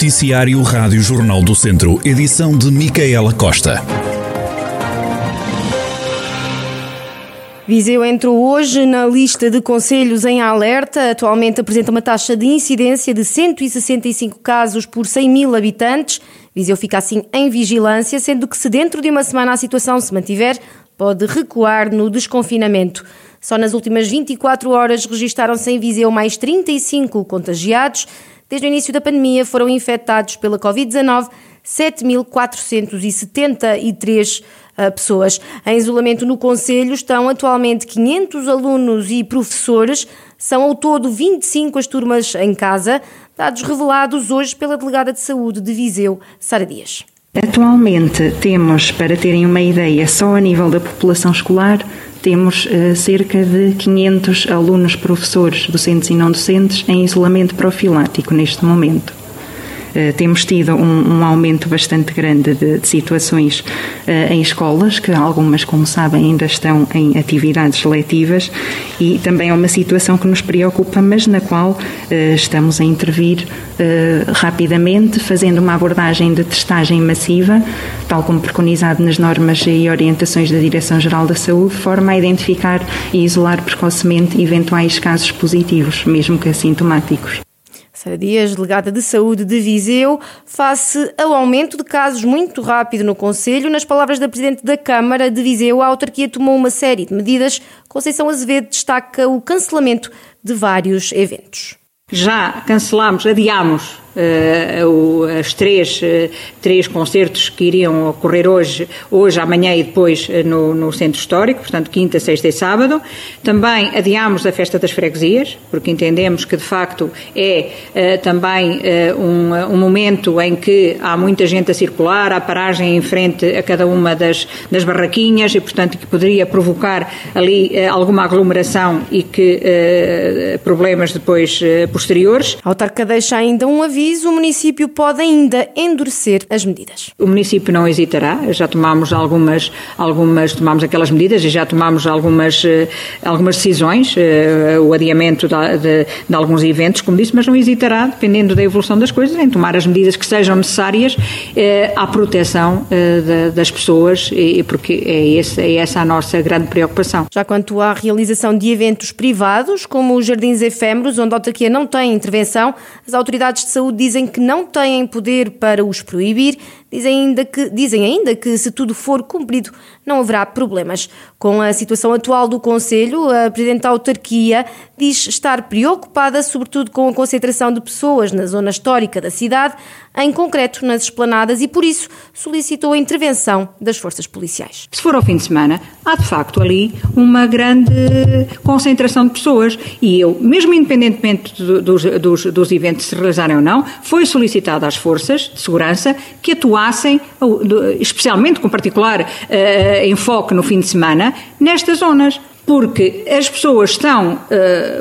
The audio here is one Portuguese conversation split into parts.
Noticiário Rádio Jornal do Centro, edição de Micaela Costa. Viseu entrou hoje na lista de conselhos em alerta. Atualmente apresenta uma taxa de incidência de 165 casos por 100 mil habitantes. Viseu fica assim em vigilância, sendo que se dentro de uma semana a situação se mantiver, pode recuar no desconfinamento. Só nas últimas 24 horas registaram-se em Viseu mais 35 contagiados. Desde o início da pandemia foram infectados pela Covid-19 7.473 uh, pessoas. Em isolamento no Conselho estão atualmente 500 alunos e professores. São ao todo 25 as turmas em casa, dados revelados hoje pela Delegada de Saúde de Viseu, Sara Dias. Atualmente temos, para terem uma ideia, só a nível da população escolar, temos uh, cerca de 500 alunos, professores, docentes e não docentes em isolamento profilático neste momento. Uh, temos tido um, um, aumento bastante grande de, de situações uh, em escolas, que algumas, como sabem, ainda estão em atividades letivas, e também é uma situação que nos preocupa, mas na qual uh, estamos a intervir rapidamente, fazendo uma abordagem de testagem massiva, tal como preconizado nas normas e orientações da Direção-Geral da Saúde, de forma a identificar e isolar precocemente eventuais casos positivos, mesmo que assintomáticos. Sara Dias, delegada de saúde de Viseu, face ao aumento de casos muito rápido no Conselho, nas palavras da Presidente da Câmara de Viseu, a autarquia tomou uma série de medidas. Conceição Azevedo destaca o cancelamento de vários eventos. Já cancelamos, adiamos uh, as três, uh, três concertos que iriam ocorrer hoje, hoje, amanhã e depois uh, no, no, Centro Histórico, portanto, quinta, sexta e sábado. Também adiámos a Festa das Freguesias, porque entendemos que, de facto, é também um, um, momento em que há muita gente a circular, há paragem em frente a cada uma das, das barraquinhas e, portanto, que poderia provocar ali alguma aglomeração e que problemas depois posteriores. A autarca deixa ainda um aviso aviso, o município pode ainda endurecer as medidas. O município não hesitará, já tomamos algumas, algumas tomamos aquelas medidas e já tomamos algumas, eh, algumas decisões, eh, o adiamento de, de, de alguns eventos, como disse, mas não hesitará, dependendo da evolução das coisas, em tomar as medidas que sejam necessárias eh, à proteção das pessoas, porque é, esse, é essa a nossa grande preocupação. Já quanto à realização de eventos privados, como os jardins efêmeros, onde a autarquia não tem intervenção, as autoridades de saúde Dizem que não têm poder para os proibir, dizem ainda que, dizem ainda que se tudo for cumprido não haverá problemas. Com a situação atual do Conselho, a Presidente da Autarquia diz estar preocupada sobretudo com a concentração de pessoas na zona histórica da cidade, em concreto nas esplanadas, e por isso solicitou a intervenção das forças policiais. Se for ao fim de semana, há de facto ali uma grande concentração de pessoas e eu, mesmo independentemente dos, dos, dos eventos se realizarem ou não, foi solicitado às forças de segurança que atuassem, especialmente com particular uh, enfoque no fim de semana, nestas zonas porque as pessoas estão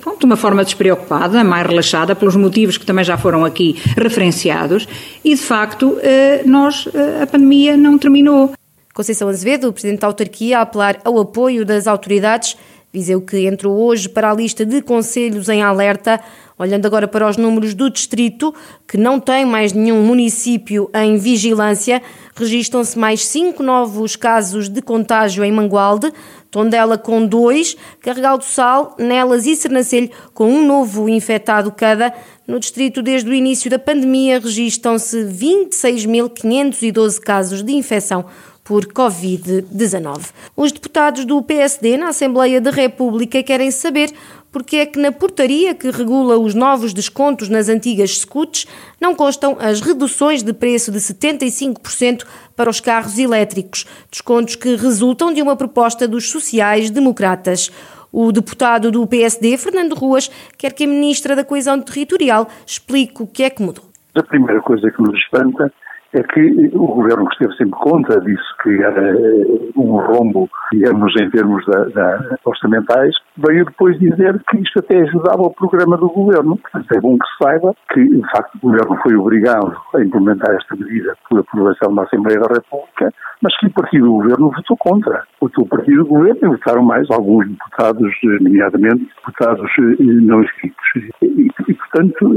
pronto, de uma forma despreocupada, mais relaxada, pelos motivos que também já foram aqui referenciados, e de facto uh, nós, uh, a pandemia não terminou. Conceição Azevedo, o Presidente da Autarquia, a apelar ao apoio das autoridades Viseu que entrou hoje para a lista de conselhos em alerta. Olhando agora para os números do distrito, que não tem mais nenhum município em vigilância, registram-se mais cinco novos casos de contágio em Mangualde, Tondela com dois, Carregal do Sal, Nelas e Sernancelho com um novo infectado cada. No distrito, desde o início da pandemia, registram-se 26.512 casos de infecção por Covid-19. Os deputados do PSD na Assembleia da República querem saber porque é que na portaria que regula os novos descontos nas antigas scooters não constam as reduções de preço de 75% para os carros elétricos, descontos que resultam de uma proposta dos sociais-democratas. O deputado do PSD, Fernando Ruas, quer que a ministra da Coesão Territorial explique o que é que mudou. A primeira coisa que nos espanta é que o governo esteve sempre contra disse que era eh, um rombo, digamos, em termos da, da, orçamentais, veio depois dizer que isto até ajudava o programa do governo. Portanto, é bom que se saiba que, de facto, o governo foi obrigado a implementar esta medida por aprovação da Assembleia da República, mas que o partido do governo votou contra. Votou o partido do governo e votaram mais alguns deputados, nomeadamente deputados eh, não inscritos. E, e, portanto,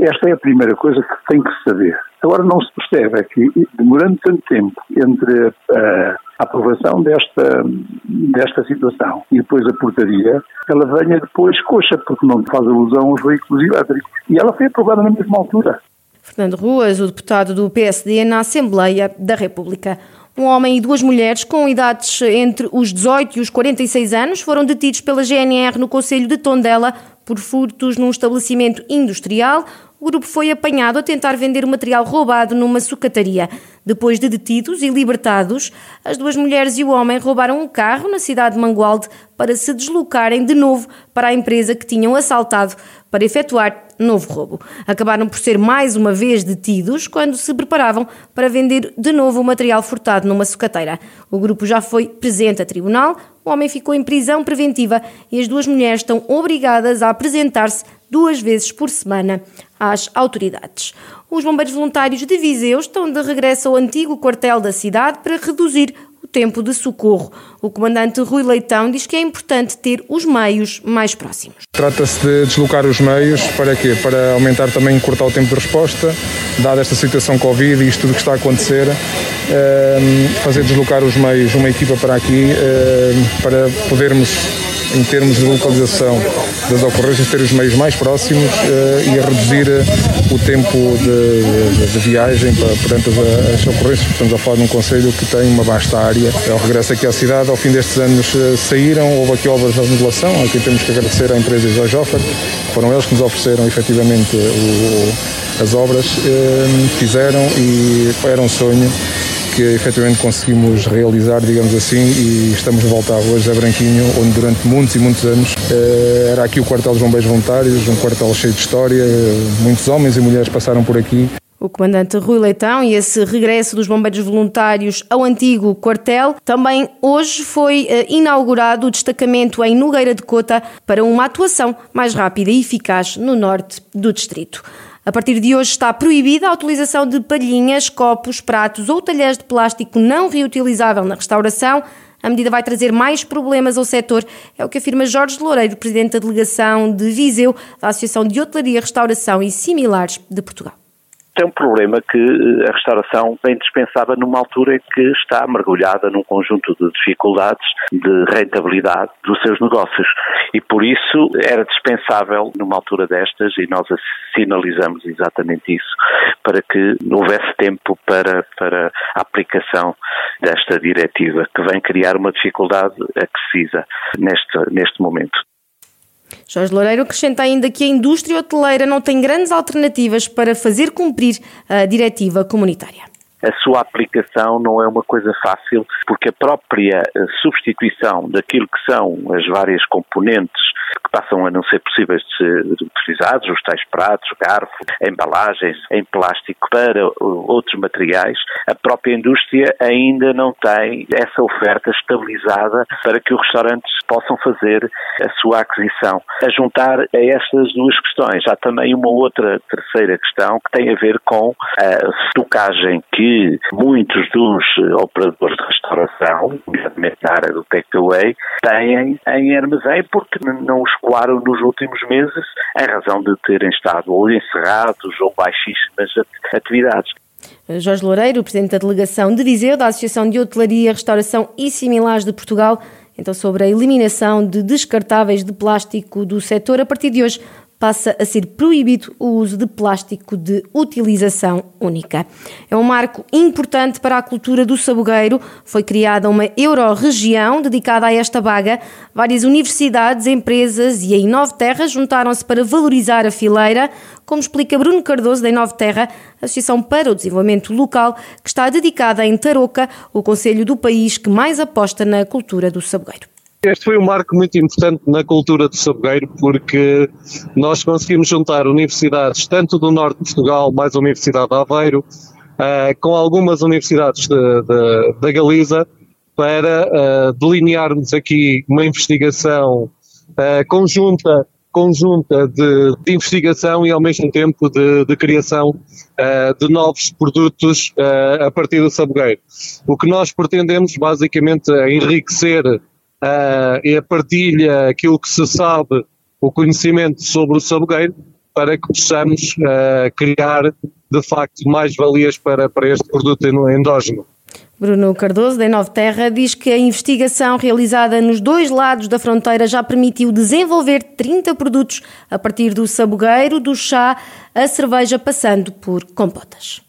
esta é a primeira coisa que tem que se saber. Agora não se percebe é que, demorando tanto tempo entre a, a aprovação desta, desta situação e depois a portaria, ela venha depois coxa, porque não faz alusão aos veículos elétricos. E ela foi aprovada na mesma altura. Fernando Ruas, o deputado do PSD na Assembleia da República. Um homem e duas mulheres com idades entre os 18 e os 46 anos foram detidos pela GNR no Conselho de Tondela por furtos num estabelecimento industrial. O grupo foi apanhado a tentar vender o material roubado numa sucataria. Depois de detidos e libertados, as duas mulheres e o homem roubaram um carro na cidade de Mangualde para se deslocarem de novo para a empresa que tinham assaltado para efetuar novo roubo. Acabaram por ser mais uma vez detidos quando se preparavam para vender de novo o material furtado numa sucateira. O grupo já foi presente a tribunal, o homem ficou em prisão preventiva e as duas mulheres estão obrigadas a apresentar-se duas vezes por semana às autoridades. Os bombeiros voluntários de Viseu estão de regresso ao antigo quartel da cidade para reduzir tempo de socorro. O comandante Rui Leitão diz que é importante ter os meios mais próximos. Trata-se de deslocar os meios para quê? Para aumentar também, cortar o tempo de resposta, dada esta situação Covid e isto tudo que está a acontecer, ehm, fazer deslocar os meios, uma equipa para aqui, ehm, para podermos em termos de localização das ocorrências, ter os meios mais próximos uh, e a reduzir uh, o tempo de, de, de viagem para, perante as, as, ocorrências. Estamos a falar de um Conselho que tem uma vasta área. Ao regresso aqui à cidade, ao fim destes anos uh, saíram, houve aqui obras de remodelação, aqui temos que agradecer à empresa Jojofer, foram eles que nos ofereceram efetivamente o, as obras, fizeram e era um sonho que efetivamente conseguimos realizar, digamos assim, e estamos de volta hoje a Branquinho, onde durante muitos e muitos anos eh, era aqui o quartel dos bombeiros voluntários, um quartel cheio de história, muitos homens e mulheres passaram por aqui. O comandante Rui Leitão e esse regresso dos bombeiros voluntários ao antigo quartel. Também hoje foi eh, inaugurado o destacamento em Nogueira de Cota para uma atuação mais rápida e eficaz no norte do distrito. A partir de hoje está proibida a utilização de palhinhas, copos, pratos ou talheres de plástico não reutilizável na restauração. A medida vai trazer mais problemas ao setor, é o que afirma Jorge Loureiro, presidente da delegação de Viseu, da Associação de Hotelaria, Restauração e Similares de Portugal tem um problema que eh, a restauração bem dispensava numa altura que está mergulhada num conjunto de dificuldades de rentabilidade dos seus negócios. E por isso era dispensável numa altura destas, e nós sinalizamos exatamente isso, para que houvesse tempo para, para a aplicação desta diretiva, que vem criar uma dificuldade acrescida neste, neste momento. Jorge Loureiro acrescenta ainda que a indústria hoteleira não tem grandes alternativas para fazer cumprir a diretiva comunitária a sua aplicação não é uma coisa fácil, porque a própria eh, substituição daquilo que são as várias componentes que passam a não ser possíveis de ser utilizados, os tais pratos, garfos, embalagens em plástico para outros materiais, a própria indústria ainda não tem essa oferta estabilizada para que os restaurantes possam fazer a sua aquisição. A juntar a estas duas questões, há também uma outra terceira questão que tem a ver com a estocagem que muitos dos operadores de restauração, nomeadamente na área do takeaway, têm em armazém porque não os escoaram nos últimos meses em razão de terem estado ou encerrados ou baixíssimas atividades. Jorge Loureiro, presidente da delegação de Viseu da Associação de Hotelaria, Restauração e Similares de Portugal, então sobre a eliminação de descartáveis de plástico do setor. A partir de hoje, passa a ser proibido o uso de plástico de utilização única. É um marco importante para a cultura do sabogueiro. Foi criada uma euro-região dedicada a esta baga. Várias universidades, empresas e a Inove Terra juntaram-se para valorizar a fileira, como explica Bruno Cardoso da Inove Terra, Associação para o Desenvolvimento Local, que está dedicada em Tarouca, o conselho do país que mais aposta na cultura do sabogueiro. Este foi um marco muito importante na cultura do sabogueiro, porque nós conseguimos juntar universidades tanto do norte de Portugal, mais a Universidade de Aveiro, uh, com algumas universidades da Galiza, para uh, delinearmos aqui uma investigação uh, conjunta conjunta de, de, investigação e ao mesmo tempo de, de criação uh, de novos produtos a partir do sabogueiro. O que nós pretendemos basicamente é enriquecer uh, é a partilha, aquilo que se sabe, o conhecimento sobre o sabogueiro, para que possamos uh, criar, de facto, mais valias para, para este produto endógeno. Bruno Cardoso, da Nova Terra, diz que a investigação realizada nos dois lados da fronteira já permitiu desenvolver 30 produtos a partir do sabogueiro, do chá, a cerveja, passando por compotas.